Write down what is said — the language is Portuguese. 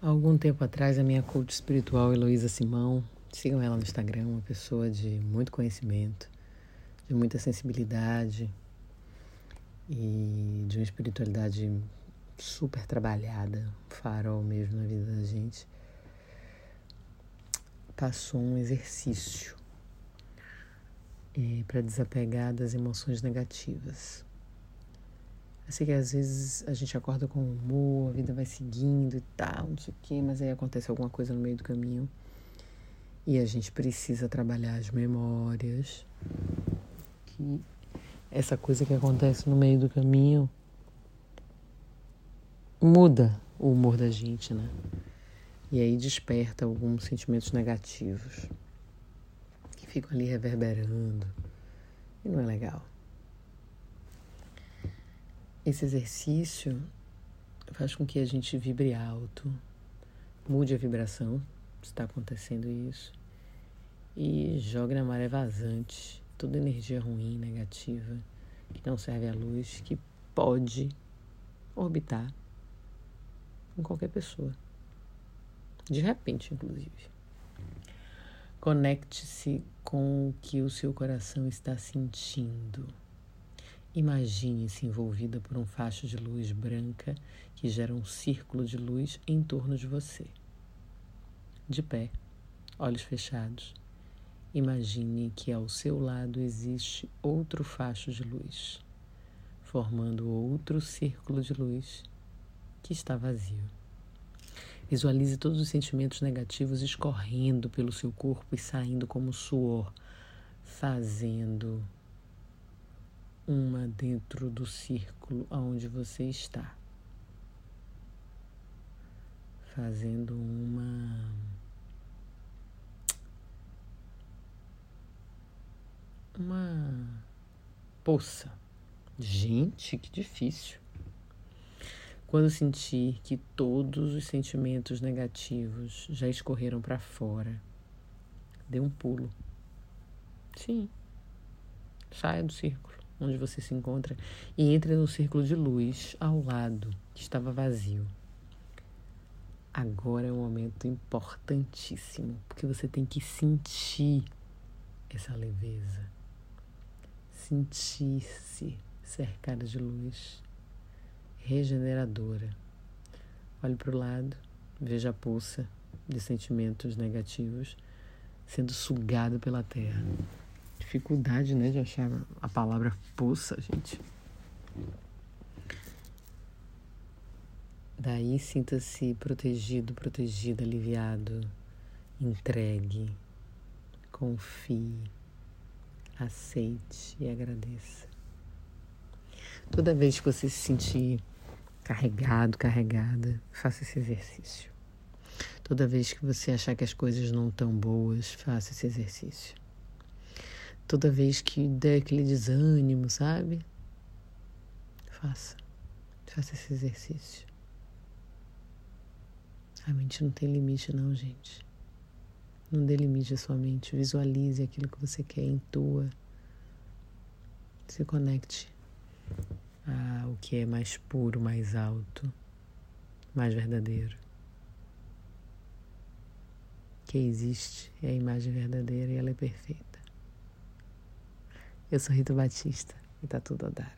Algum tempo atrás, a minha coach espiritual, Heloísa Simão, sigam ela no Instagram, uma pessoa de muito conhecimento, de muita sensibilidade e de uma espiritualidade super trabalhada, um farol mesmo na vida da gente, passou um exercício é, para desapegar das emoções negativas. Eu sei que às vezes a gente acorda com humor, a vida vai seguindo e tal, não sei o quê, mas aí acontece alguma coisa no meio do caminho. E a gente precisa trabalhar as memórias. Que essa coisa que acontece no meio do caminho muda o humor da gente, né? E aí desperta alguns sentimentos negativos que ficam ali reverberando. E não é legal. Esse exercício faz com que a gente vibre alto, mude a vibração, está acontecendo isso, e jogue na maré vazante toda energia ruim, negativa, que não serve à luz, que pode orbitar em qualquer pessoa. De repente, inclusive. Conecte-se com o que o seu coração está sentindo. Imagine-se envolvida por um facho de luz branca que gera um círculo de luz em torno de você. De pé, olhos fechados, imagine que ao seu lado existe outro facho de luz, formando outro círculo de luz que está vazio. Visualize todos os sentimentos negativos escorrendo pelo seu corpo e saindo como suor, fazendo uma dentro do círculo aonde você está, fazendo uma uma poça. Gente, que difícil. Quando sentir que todos os sentimentos negativos já escorreram para fora, dê um pulo. Sim. Saia do círculo onde você se encontra e entre no círculo de luz ao lado que estava vazio. Agora é um momento importantíssimo, porque você tem que sentir essa leveza, sentir-se cercada de luz regeneradora. Olhe para o lado, veja a pulsa de sentimentos negativos sendo sugado pela terra dificuldade, né, de achar a palavra poça, gente. Daí sinta-se protegido, protegida, aliviado, entregue, confie, aceite e agradeça. Toda vez que você se sentir carregado, carregada, faça esse exercício. Toda vez que você achar que as coisas não estão boas, faça esse exercício. Toda vez que der aquele desânimo, sabe? Faça. Faça esse exercício. A mente não tem limite, não, gente. Não dê limite à sua mente. Visualize aquilo que você quer, intua. Se conecte ao que é mais puro, mais alto, mais verdadeiro. Que existe é a imagem verdadeira e ela é perfeita. Eu sou Rita Batista e tá tudo a dar.